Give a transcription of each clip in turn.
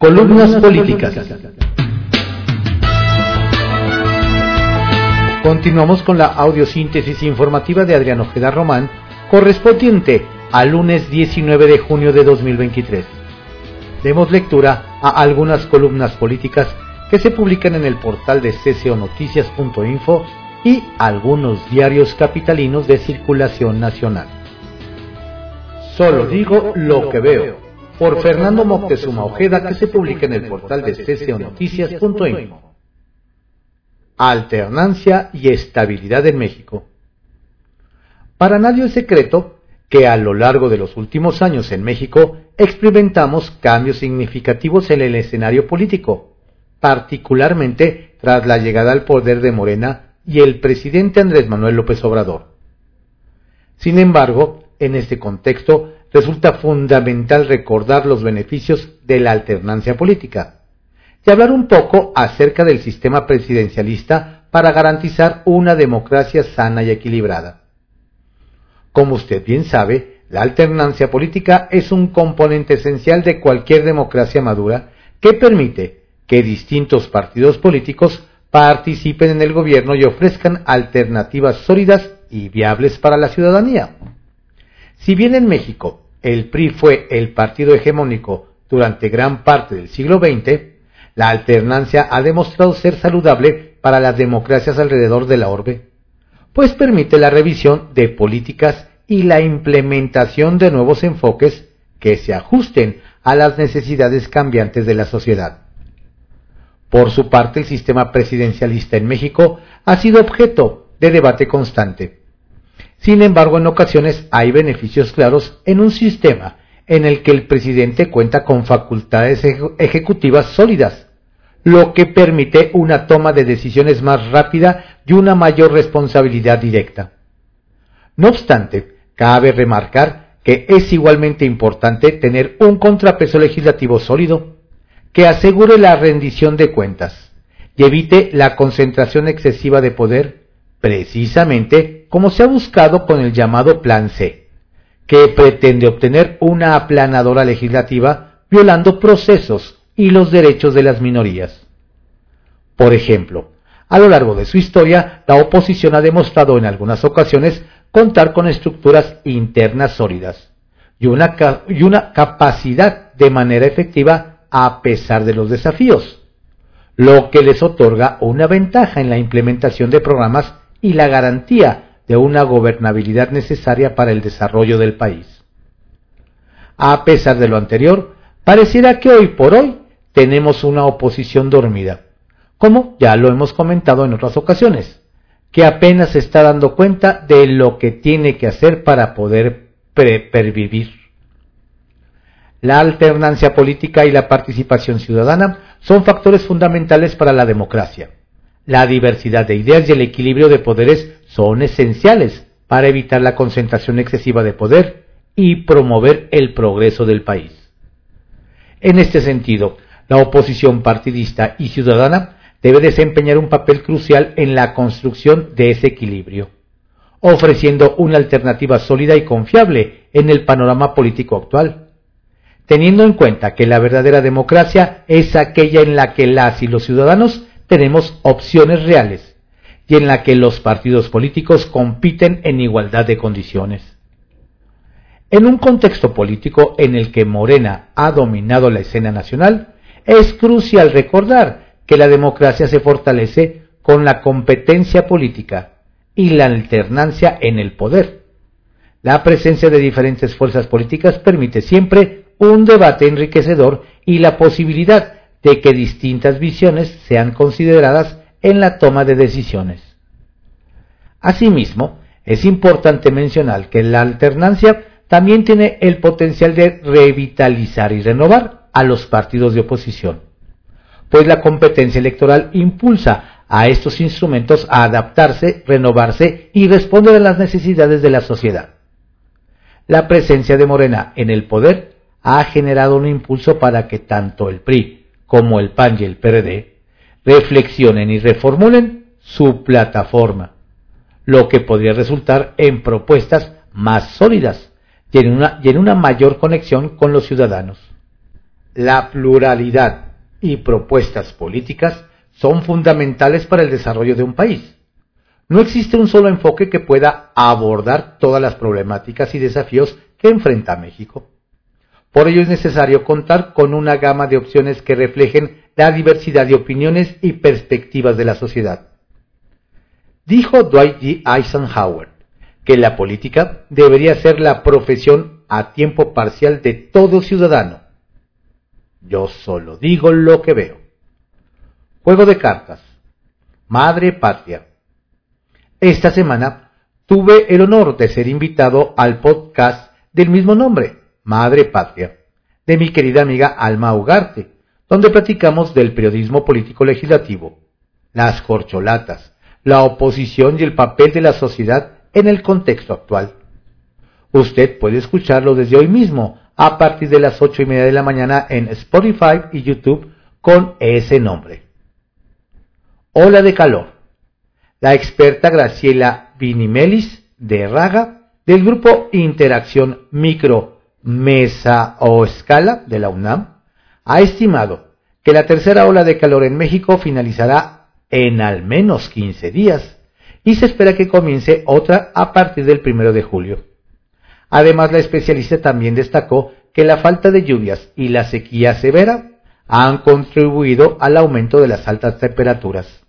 Columnas políticas. Continuamos con la audiosíntesis informativa de Adrián Ojeda Román, correspondiente al lunes 19 de junio de 2023. Demos lectura a algunas columnas políticas que se publican en el portal de cconoticias.info y algunos diarios capitalinos de circulación nacional. Solo digo lo que veo, por Fernando Moctezuma Ojeda, que se publica en el portal de cconoticias.info. Alternancia y estabilidad en México. Para nadie es secreto que a lo largo de los últimos años en México experimentamos cambios significativos en el escenario político, particularmente tras la llegada al poder de Morena y el presidente Andrés Manuel López Obrador. Sin embargo, en este contexto resulta fundamental recordar los beneficios de la alternancia política y hablar un poco acerca del sistema presidencialista para garantizar una democracia sana y equilibrada. Como usted bien sabe, la alternancia política es un componente esencial de cualquier democracia madura que permite que distintos partidos políticos participen en el gobierno y ofrezcan alternativas sólidas y viables para la ciudadanía. Si bien en México el PRI fue el partido hegemónico durante gran parte del siglo XX, la alternancia ha demostrado ser saludable para las democracias alrededor de la orbe, pues permite la revisión de políticas y la implementación de nuevos enfoques que se ajusten a las necesidades cambiantes de la sociedad. Por su parte, el sistema presidencialista en México ha sido objeto de debate constante. Sin embargo, en ocasiones hay beneficios claros en un sistema en el que el presidente cuenta con facultades ejecutivas sólidas, lo que permite una toma de decisiones más rápida y una mayor responsabilidad directa. No obstante, cabe remarcar que es igualmente importante tener un contrapeso legislativo sólido que asegure la rendición de cuentas y evite la concentración excesiva de poder, precisamente como se ha buscado con el llamado Plan C que pretende obtener una aplanadora legislativa violando procesos y los derechos de las minorías. Por ejemplo, a lo largo de su historia, la oposición ha demostrado en algunas ocasiones contar con estructuras internas sólidas y una, y una capacidad de manera efectiva a pesar de los desafíos, lo que les otorga una ventaja en la implementación de programas y la garantía de una gobernabilidad necesaria para el desarrollo del país. A pesar de lo anterior, pareciera que hoy por hoy tenemos una oposición dormida, como ya lo hemos comentado en otras ocasiones, que apenas se está dando cuenta de lo que tiene que hacer para poder pervivir. La alternancia política y la participación ciudadana son factores fundamentales para la democracia. La diversidad de ideas y el equilibrio de poderes son esenciales para evitar la concentración excesiva de poder y promover el progreso del país. En este sentido, la oposición partidista y ciudadana debe desempeñar un papel crucial en la construcción de ese equilibrio, ofreciendo una alternativa sólida y confiable en el panorama político actual, teniendo en cuenta que la verdadera democracia es aquella en la que las y los ciudadanos tenemos opciones reales y en la que los partidos políticos compiten en igualdad de condiciones. En un contexto político en el que Morena ha dominado la escena nacional, es crucial recordar que la democracia se fortalece con la competencia política y la alternancia en el poder. La presencia de diferentes fuerzas políticas permite siempre un debate enriquecedor y la posibilidad de que distintas visiones sean consideradas en la toma de decisiones. Asimismo, es importante mencionar que la alternancia también tiene el potencial de revitalizar y renovar a los partidos de oposición, pues la competencia electoral impulsa a estos instrumentos a adaptarse, renovarse y responder a las necesidades de la sociedad. La presencia de Morena en el poder ha generado un impulso para que tanto el PRI como el PAN y el PRD reflexionen y reformulen su plataforma, lo que podría resultar en propuestas más sólidas y en una, y en una mayor conexión con los ciudadanos. la pluralidad y propuestas políticas son fundamentales para el desarrollo de un país. No existe un solo enfoque que pueda abordar todas las problemáticas y desafíos que enfrenta México. Por ello es necesario contar con una gama de opciones que reflejen la diversidad de opiniones y perspectivas de la sociedad. Dijo Dwight D. Eisenhower que la política debería ser la profesión a tiempo parcial de todo ciudadano. Yo solo digo lo que veo. Juego de cartas. Madre Patria. Esta semana tuve el honor de ser invitado al podcast del mismo nombre, Madre Patria, de mi querida amiga Alma Ugarte, donde platicamos del periodismo político legislativo, las corcholatas, la oposición y el papel de la sociedad en el contexto actual. Usted puede escucharlo desde hoy mismo a partir de las ocho y media de la mañana en Spotify y YouTube con ese nombre. Ola de calor. La experta Graciela Vinimelis de Raga del grupo Interacción Micro Mesa o Escala de la UNAM ha estimado que la tercera ola de calor en México finalizará en al menos 15 días y se espera que comience otra a partir del primero de julio. Además, la especialista también destacó que la falta de lluvias y la sequía severa han contribuido al aumento de las altas temperaturas.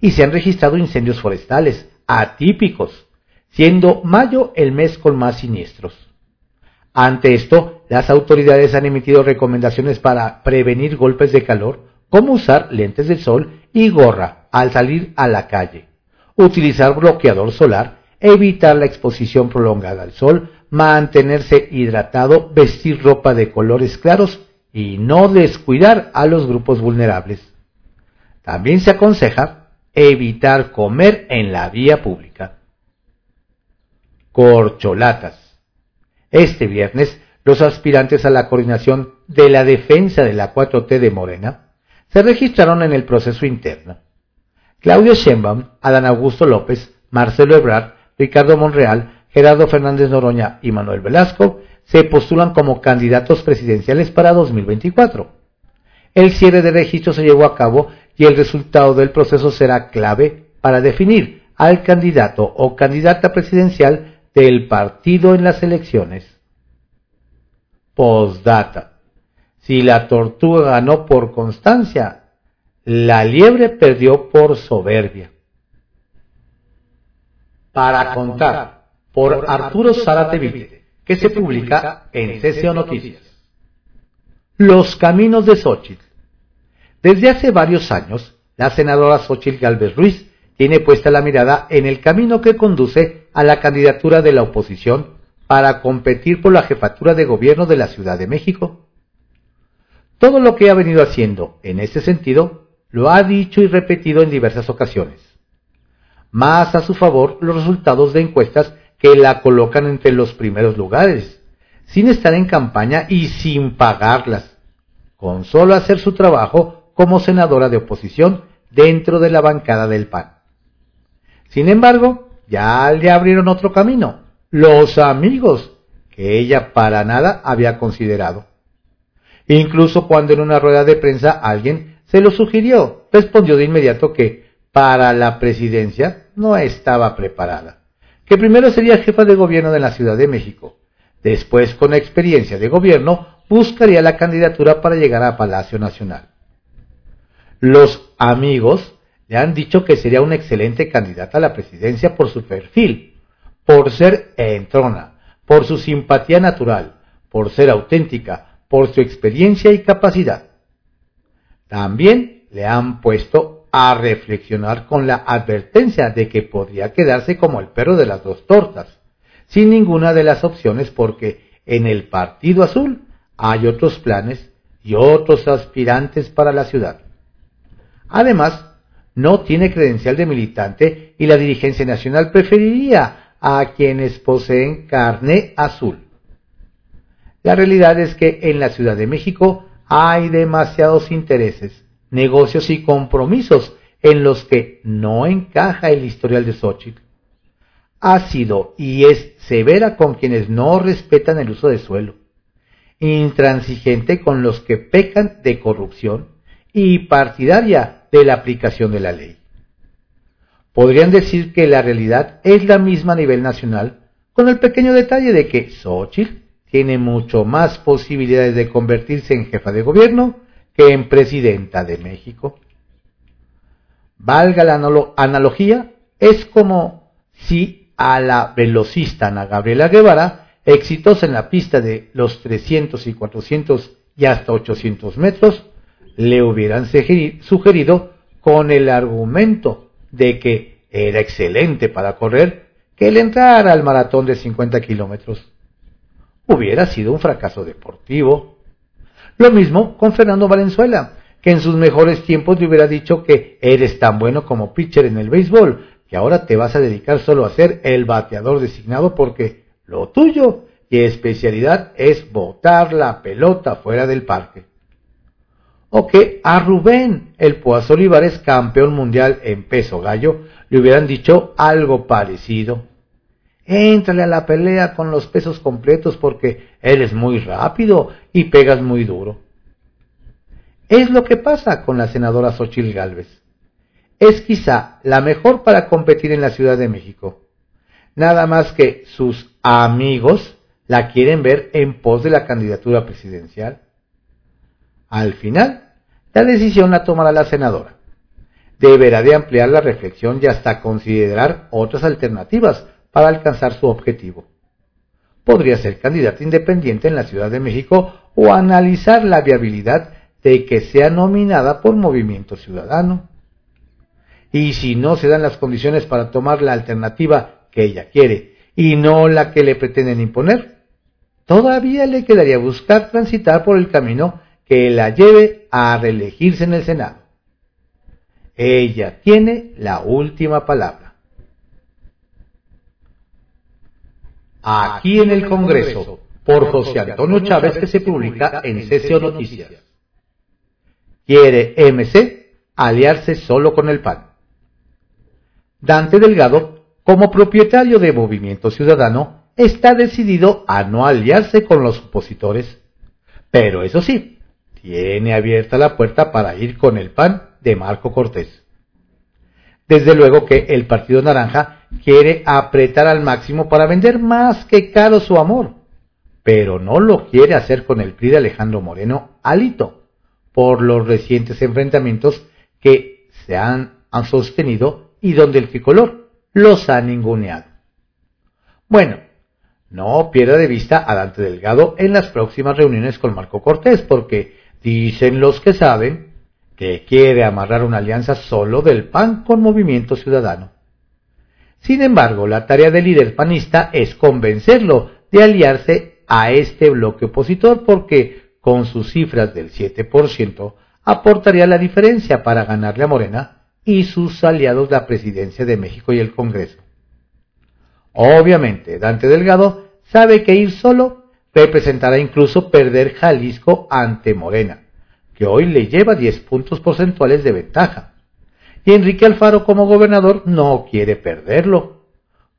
Y se han registrado incendios forestales atípicos, siendo mayo el mes con más siniestros. Ante esto, las autoridades han emitido recomendaciones para prevenir golpes de calor, como usar lentes de sol y gorra al salir a la calle, utilizar bloqueador solar, evitar la exposición prolongada al sol, mantenerse hidratado, vestir ropa de colores claros y no descuidar a los grupos vulnerables. También se aconseja evitar comer en la vía pública. Corcholatas. Este viernes, los aspirantes a la coordinación de la defensa de la 4T de Morena se registraron en el proceso interno. Claudio Sheinbaum, Adán Augusto López, Marcelo Ebrard, Ricardo Monreal, Gerardo Fernández Noroña y Manuel Velasco se postulan como candidatos presidenciales para 2024. El cierre de registro se llevó a cabo y el resultado del proceso será clave para definir al candidato o candidata presidencial del partido en las elecciones. Postdata. Si la tortuga ganó por constancia, la liebre perdió por soberbia. Para contar, por Arturo Zárate que se publica en CCO Noticias. Los caminos de Xochitl. Desde hace varios años, la senadora Xochitl Galvez Ruiz tiene puesta la mirada en el camino que conduce a la candidatura de la oposición para competir por la jefatura de gobierno de la Ciudad de México. Todo lo que ha venido haciendo en ese sentido lo ha dicho y repetido en diversas ocasiones. Más a su favor los resultados de encuestas que la colocan entre los primeros lugares, sin estar en campaña y sin pagarlas, con solo hacer su trabajo como senadora de oposición dentro de la bancada del PAN. Sin embargo, ya le abrieron otro camino, los amigos, que ella para nada había considerado. Incluso cuando en una rueda de prensa alguien se lo sugirió. Respondió de inmediato que para la presidencia no estaba preparada, que primero sería jefa de gobierno de la Ciudad de México, después con experiencia de gobierno buscaría la candidatura para llegar a Palacio Nacional. Los amigos le han dicho que sería una excelente candidata a la presidencia por su perfil, por ser entrona, por su simpatía natural, por ser auténtica, por su experiencia y capacidad. También le han puesto a reflexionar con la advertencia de que podría quedarse como el perro de las dos tortas, sin ninguna de las opciones porque en el Partido Azul hay otros planes y otros aspirantes para la ciudad. Además, no tiene credencial de militante y la dirigencia nacional preferiría a quienes poseen carne azul. La realidad es que en la Ciudad de México hay demasiados intereses, negocios y compromisos en los que no encaja el historial de Xochitl. Ha sido y es severa con quienes no respetan el uso de suelo. intransigente con los que pecan de corrupción y partidaria de la aplicación de la ley. Podrían decir que la realidad es la misma a nivel nacional, con el pequeño detalle de que Xochitl tiene mucho más posibilidades de convertirse en jefa de gobierno que en presidenta de México. Valga la analogía, es como si a la velocista Ana Gabriela Guevara, exitosa en la pista de los 300 y 400 y hasta 800 metros, le hubieran sugerido con el argumento de que era excelente para correr que el entrar al maratón de 50 kilómetros. Hubiera sido un fracaso deportivo. Lo mismo con Fernando Valenzuela, que en sus mejores tiempos le hubiera dicho que eres tan bueno como pitcher en el béisbol, que ahora te vas a dedicar solo a ser el bateador designado porque lo tuyo y especialidad es botar la pelota fuera del parque. O que a Rubén, el Poaz Olivares, campeón mundial en peso gallo, le hubieran dicho algo parecido. Éntrale a la pelea con los pesos completos porque eres muy rápido y pegas muy duro. Es lo que pasa con la senadora Xochitl Gálvez. Es quizá la mejor para competir en la Ciudad de México. Nada más que sus amigos la quieren ver en pos de la candidatura presidencial. Al final, la decisión la tomará la senadora. Deberá de ampliar la reflexión y hasta considerar otras alternativas para alcanzar su objetivo. Podría ser candidata independiente en la Ciudad de México o analizar la viabilidad de que sea nominada por Movimiento Ciudadano. Y si no se dan las condiciones para tomar la alternativa que ella quiere y no la que le pretenden imponer, todavía le quedaría buscar transitar por el camino que la lleve a reelegirse en el Senado. Ella tiene la última palabra. Aquí en el Congreso, por José Antonio Chávez, que se publica en CCO Noticias. Quiere MC aliarse solo con el PAN. Dante Delgado, como propietario de Movimiento Ciudadano, está decidido a no aliarse con los opositores. Pero eso sí, tiene abierta la puerta para ir con el PAN de Marco Cortés. Desde luego que el Partido Naranja quiere apretar al máximo para vender más que caro su amor, pero no lo quiere hacer con el PRI de Alejandro Moreno Alito por los recientes enfrentamientos que se han, sostenido y donde el tricolor los ha ninguneado. Bueno, no pierda de vista a Dante Delgado en las próximas reuniones con Marco Cortés, porque dicen los que saben que quiere amarrar una alianza solo del PAN con Movimiento Ciudadano. Sin embargo, la tarea del líder panista es convencerlo de aliarse a este bloque opositor porque con sus cifras del 7%, aportaría la diferencia para ganarle a Morena y sus aliados la presidencia de México y el Congreso. Obviamente, Dante Delgado sabe que ir solo representará incluso perder Jalisco ante Morena, que hoy le lleva 10 puntos porcentuales de ventaja. Y Enrique Alfaro como gobernador no quiere perderlo.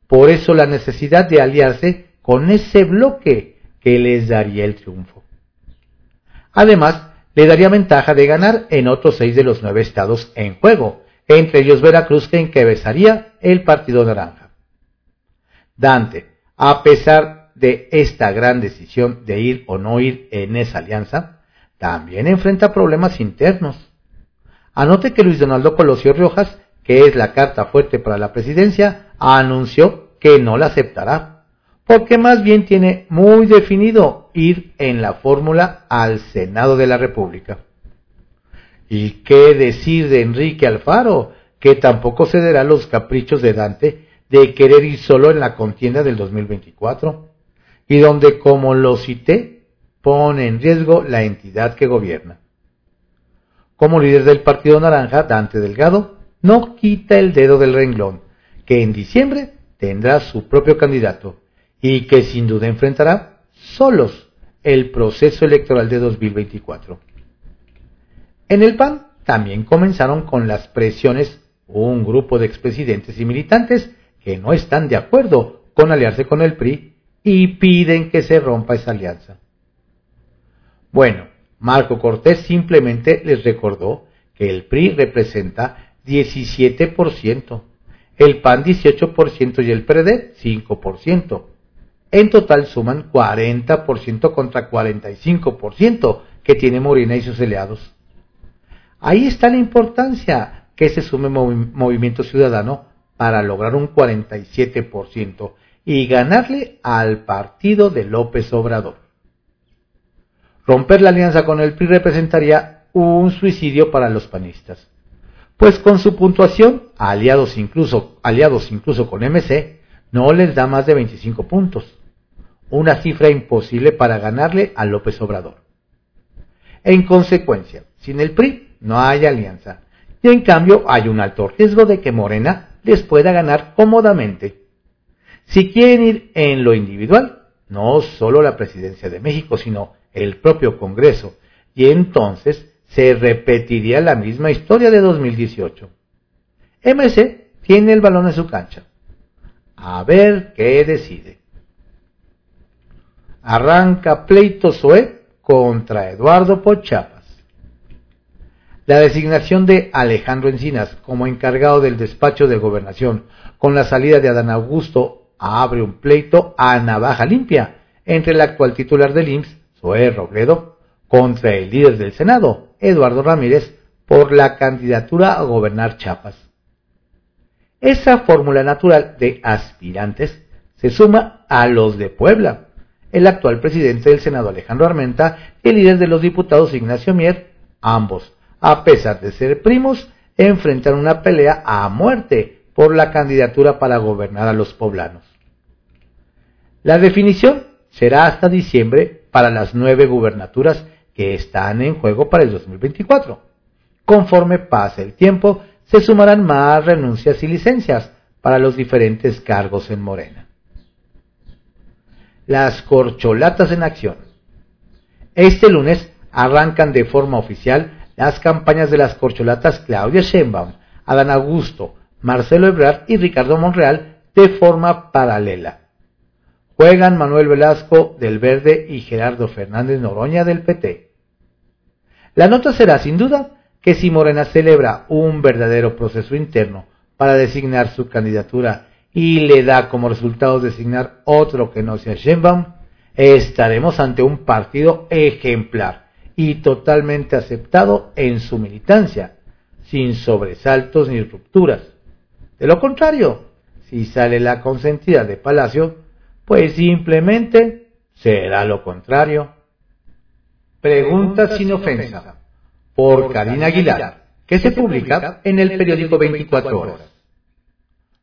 Por eso la necesidad de aliarse con ese bloque que les daría el triunfo. Además, le daría ventaja de ganar en otros seis de los nueve estados en juego, entre ellos Veracruz que encabezaría el Partido Naranja. Dante, a pesar de esta gran decisión de ir o no ir en esa alianza, también enfrenta problemas internos. Anote que Luis Donaldo Colosio Riojas, que es la carta fuerte para la presidencia, anunció que no la aceptará porque más bien tiene muy definido ir en la fórmula al Senado de la República. ¿Y qué decir de Enrique Alfaro, que tampoco cederá los caprichos de Dante de querer ir solo en la contienda del 2024? Y donde, como lo cité, pone en riesgo la entidad que gobierna. Como líder del Partido Naranja, Dante Delgado no quita el dedo del renglón, que en diciembre tendrá su propio candidato, y que sin duda enfrentará solos el proceso electoral de 2024. En el PAN también comenzaron con las presiones un grupo de expresidentes y militantes que no están de acuerdo con aliarse con el PRI y piden que se rompa esa alianza. Bueno, Marco Cortés simplemente les recordó que el PRI representa 17%, el PAN 18% y el PRD 5%. En total suman 40% contra 45% que tiene Morena y sus aliados. Ahí está la importancia que se sume Movimiento Ciudadano para lograr un 47% y ganarle al partido de López Obrador. Romper la alianza con el PRI representaría un suicidio para los panistas, pues con su puntuación, aliados incluso, aliados incluso con MC, no les da más de 25 puntos, una cifra imposible para ganarle a López Obrador. En consecuencia, sin el PRI no hay alianza, y en cambio hay un alto riesgo de que Morena les pueda ganar cómodamente. Si quieren ir en lo individual, no solo la presidencia de México, sino el propio Congreso, y entonces se repetiría la misma historia de 2018. MC tiene el balón en su cancha. A ver qué decide. Arranca pleito Zoe contra Eduardo Pochapas. La designación de Alejandro Encinas como encargado del despacho de gobernación con la salida de Adán Augusto abre un pleito a navaja limpia entre el actual titular del IMSS, Zoé Robledo, contra el líder del Senado, Eduardo Ramírez, por la candidatura a gobernar Chiapas. Esa fórmula natural de aspirantes se suma a los de Puebla, el actual presidente del Senado Alejandro Armenta y el líder de los diputados Ignacio Mier, ambos a pesar de ser primos, enfrentan una pelea a muerte por la candidatura para gobernar a los poblanos. La definición será hasta diciembre para las nueve gubernaturas que están en juego para el 2024. Conforme pase el tiempo, se sumarán más renuncias y licencias para los diferentes cargos en Morena. Las corcholatas en acción. Este lunes arrancan de forma oficial las campañas de las corcholatas Claudia Sheinbaum, Adán Augusto, Marcelo Ebrard y Ricardo Monreal de forma paralela. Juegan Manuel Velasco del Verde y Gerardo Fernández Noroña del PT. La nota será sin duda que si Morena celebra un verdadero proceso interno para designar su candidatura y le da como resultado designar otro que no sea Sheinbaum, estaremos ante un partido ejemplar y totalmente aceptado en su militancia, sin sobresaltos ni rupturas. De lo contrario, si sale la consentida de Palacio, pues simplemente será lo contrario. Pregunta sin ofensa, por Karina Aguilar, que se publica en el periódico 24 horas.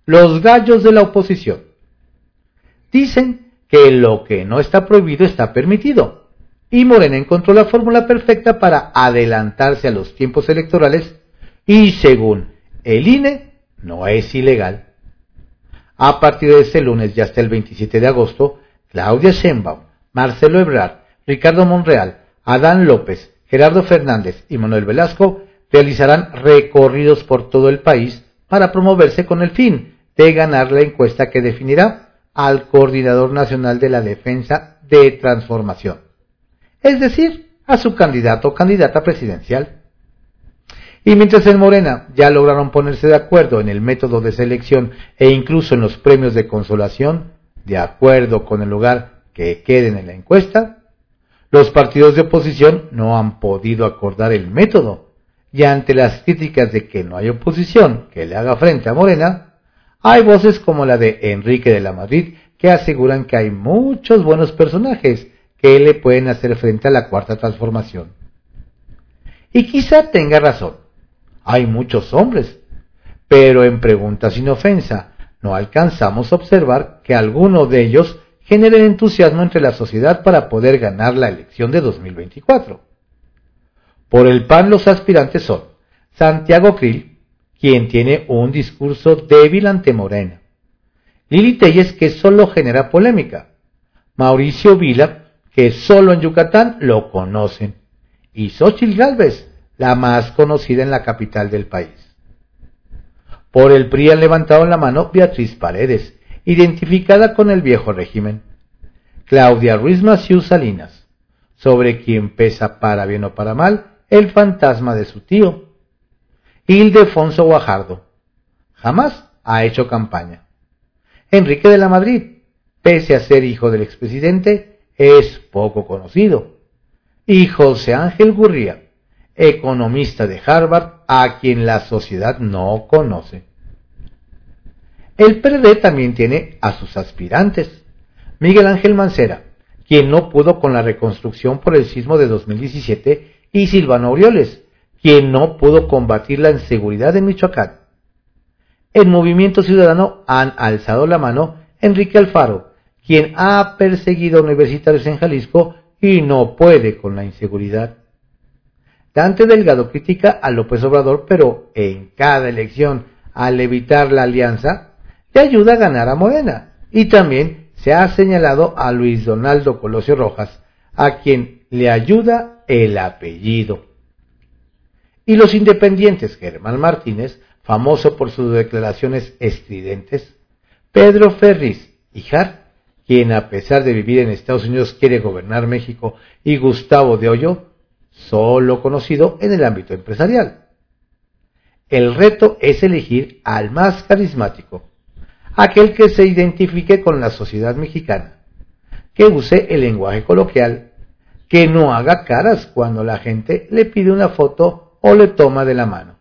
Los gallos de la oposición dicen que lo que no está prohibido está permitido y Morena encontró la fórmula perfecta para adelantarse a los tiempos electorales y según el INE no es ilegal. A partir de este lunes y hasta el 27 de agosto, Claudia Sheinbaum, Marcelo Ebrard, Ricardo Monreal, Adán López, Gerardo Fernández y Manuel Velasco realizarán recorridos por todo el país para promoverse con el fin de ganar la encuesta que definirá al Coordinador Nacional de la Defensa de Transformación es decir, a su candidato o candidata presidencial. Y mientras en Morena ya lograron ponerse de acuerdo en el método de selección e incluso en los premios de consolación, de acuerdo con el lugar que queden en la encuesta, los partidos de oposición no han podido acordar el método, y ante las críticas de que no hay oposición que le haga frente a Morena, hay voces como la de Enrique de la Madrid que aseguran que hay muchos buenos personajes que le pueden hacer frente a la cuarta transformación. Y quizá tenga razón. Hay muchos hombres, pero en preguntas sin ofensa, no alcanzamos a observar que alguno de ellos generen entusiasmo entre la sociedad para poder ganar la elección de 2024. Por el PAN los aspirantes son Santiago Krill, quien tiene un discurso débil ante Morena, Lili Telles, que solo genera polémica, Mauricio Vila, que solo en Yucatán lo conocen, y Xochitl Galvez, la más conocida en la capital del país. Por el PRI han levantado la mano Beatriz Paredes, identificada con el viejo régimen, Claudia Ruiz Maciú Salinas, sobre quien pesa para bien o para mal el fantasma de su tío. Ildefonso Guajardo jamás ha hecho campaña. Enrique de la Madrid, pese a ser hijo del expresidente, es poco conocido. Y José Ángel Gurría, economista de Harvard, a quien la sociedad no conoce. El PRD también tiene a sus aspirantes. Miguel Ángel Mancera, quien no pudo con la reconstrucción por el sismo de 2017, y Silvano Aureoles, quien no pudo combatir la inseguridad en Michoacán. En Movimiento Ciudadano han alzado la mano Enrique Alfaro, quien ha perseguido a universitarios en Jalisco y no puede con la inseguridad. Dante Delgado critica a López Obrador, pero en cada elección, al evitar la alianza, le ayuda a ganar a Morena. Y también se ha señalado a Luis Donaldo Colosio Rojas, a quien le ayuda el apellido. Y los independientes, Germán Martínez, famoso por sus declaraciones estridentes, Pedro Ferris Jar, quien a pesar de vivir en Estados Unidos quiere gobernar México, y Gustavo de Hoyo, solo conocido en el ámbito empresarial. El reto es elegir al más carismático, aquel que se identifique con la sociedad mexicana, que use el lenguaje coloquial, que no haga caras cuando la gente le pide una foto o le toma de la mano.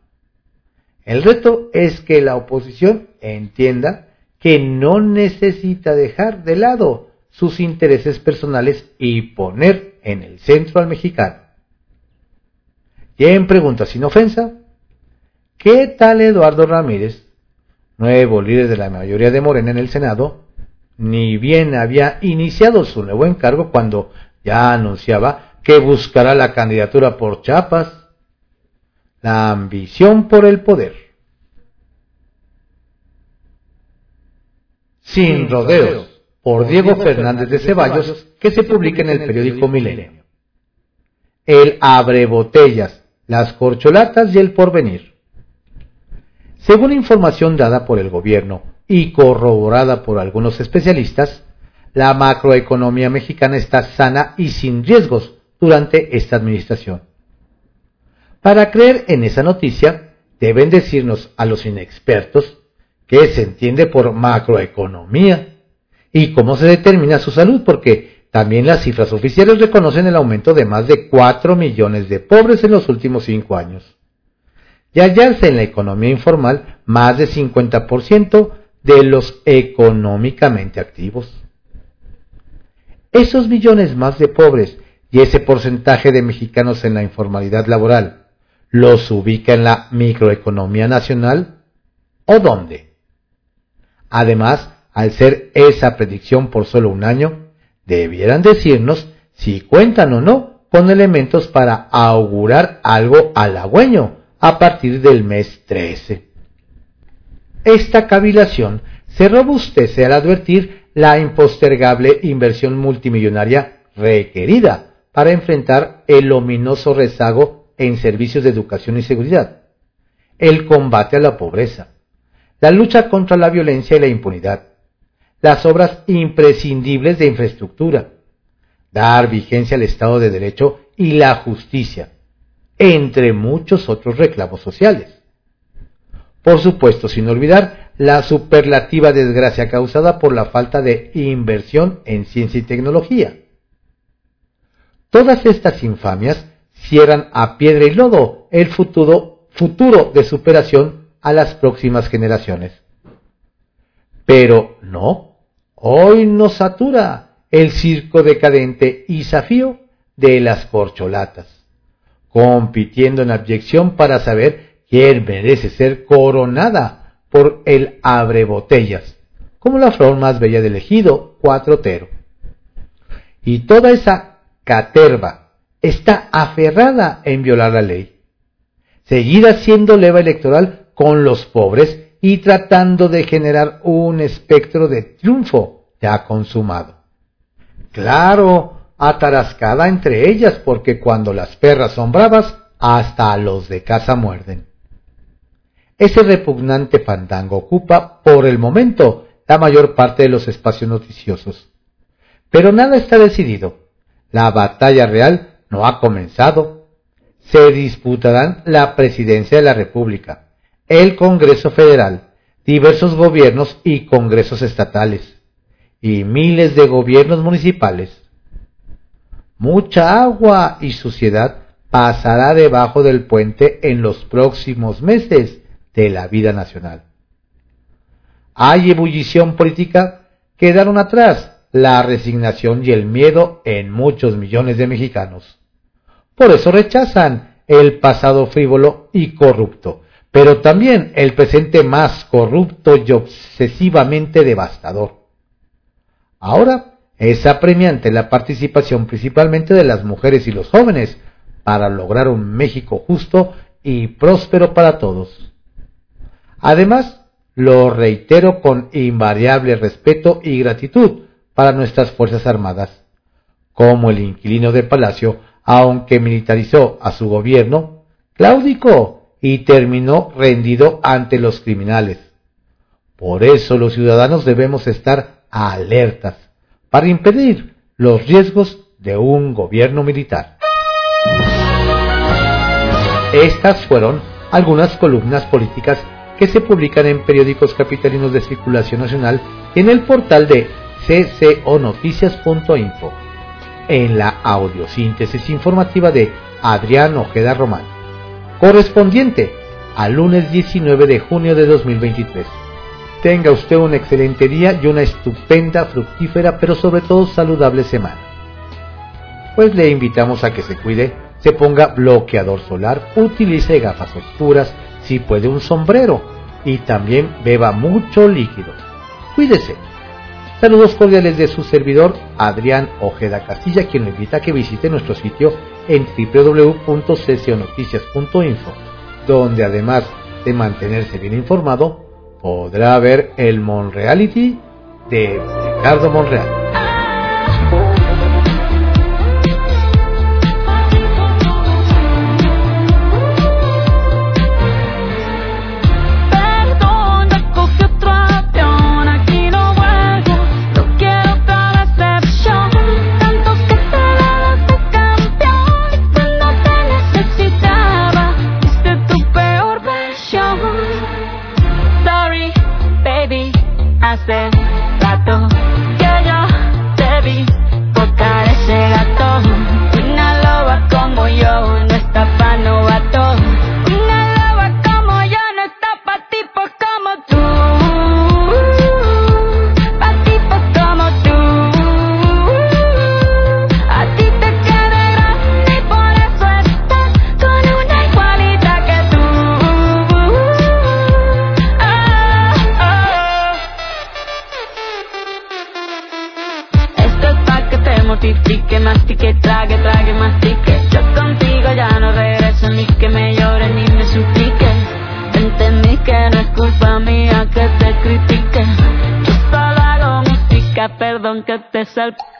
El reto es que la oposición entienda que no necesita dejar de lado sus intereses personales y poner en el centro al mexicano. ¿Quién pregunta sin ofensa? ¿Qué tal Eduardo Ramírez nuevo líder de la mayoría de Morena en el Senado, ni bien había iniciado su nuevo encargo cuando ya anunciaba que buscará la candidatura por Chiapas. La ambición por el poder. Sin rodeos, por Diego Fernández de Ceballos, que se publica en el periódico Milenio. El abre botellas, las corcholatas y el porvenir. Según información dada por el gobierno y corroborada por algunos especialistas, la macroeconomía mexicana está sana y sin riesgos durante esta administración. Para creer en esa noticia, deben decirnos a los inexpertos qué se entiende por macroeconomía y cómo se determina su salud, porque también las cifras oficiales reconocen el aumento de más de 4 millones de pobres en los últimos cinco años y hallarse en la economía informal más de 50% de los económicamente activos. Esos millones más de pobres y ese porcentaje de mexicanos en la informalidad laboral, ¿los ubica en la microeconomía nacional o dónde? Además, al ser esa predicción por solo un año, debieran decirnos si cuentan o no con elementos para augurar algo halagüeño a partir del mes 13. Esta cavilación se robustece al advertir la impostergable inversión multimillonaria requerida para enfrentar el ominoso rezago en servicios de educación y seguridad, el combate a la pobreza, la lucha contra la violencia y la impunidad, las obras imprescindibles de infraestructura, dar vigencia al Estado de Derecho y la justicia, entre muchos otros reclamos sociales. Por supuesto, sin olvidar la superlativa desgracia causada por la falta de inversión en ciencia y tecnología. Todas estas infamias cierran a piedra y lodo el futuro, futuro de superación a las próximas generaciones. Pero no, hoy nos satura el circo decadente y zafío de las corcholatas compitiendo en abyección para saber quién merece ser coronada por el abre botellas, como la flor más bella del ejido, cuatrotero. Y toda esa caterva está aferrada en violar la ley, seguida siendo leva electoral con los pobres y tratando de generar un espectro de triunfo ya consumado. Claro, atarascada entre ellas, porque cuando las perras son bravas, hasta los de casa muerden. Ese repugnante fandango ocupa, por el momento, la mayor parte de los espacios noticiosos. Pero nada está decidido. la batalla real no ha comenzado. Se disputarán la presidencia de la República, el Congreso Federal, diversos gobiernos y congresos estatales, y miles de gobiernos municipales. Mucha agua y suciedad pasará debajo del puente en los próximos meses de la vida nacional. Hay ebullición política, quedaron atrás la resignación y el miedo en muchos millones de mexicanos. Por eso rechazan el pasado frívolo y corrupto, pero también el presente más corrupto y obsesivamente devastador. Ahora es apremiante la participación principalmente de las mujeres y los jóvenes para lograr un México justo y próspero para todos. Además, lo reitero con invariable respeto y gratitud para nuestras Fuerzas Armadas, como el inquilino de Palacio, aunque militarizó a su gobierno, claudicó y terminó rendido ante los criminales. Por eso los ciudadanos debemos estar alertas para impedir los riesgos de un gobierno militar. Estas fueron algunas columnas políticas que se publican en periódicos capitalinos de circulación nacional y en el portal de cconoticias.info, en la audiosíntesis informativa de Adrián Ojeda Román, correspondiente al lunes 19 de junio de 2023. Tenga usted un excelente día y una estupenda, fructífera, pero sobre todo saludable semana. Pues le invitamos a que se cuide, se ponga bloqueador solar, utilice gafas oscuras, si puede un sombrero y también beba mucho líquido. Cuídese. Saludos cordiales de su servidor Adrián Ojeda Castilla, quien le invita a que visite nuestro sitio en www.sesionoticias.info, donde además de mantenerse bien informado, podrá ver el Monreality de Ricardo Monreal.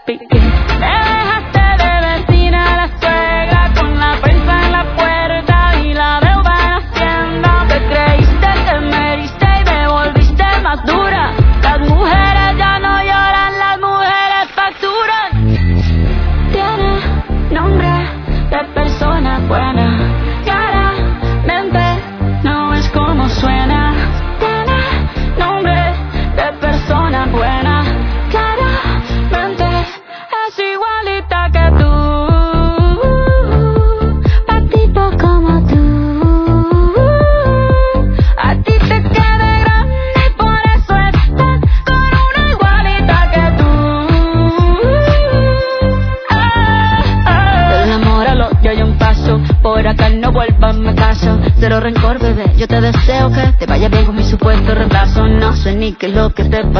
Que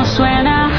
como suena.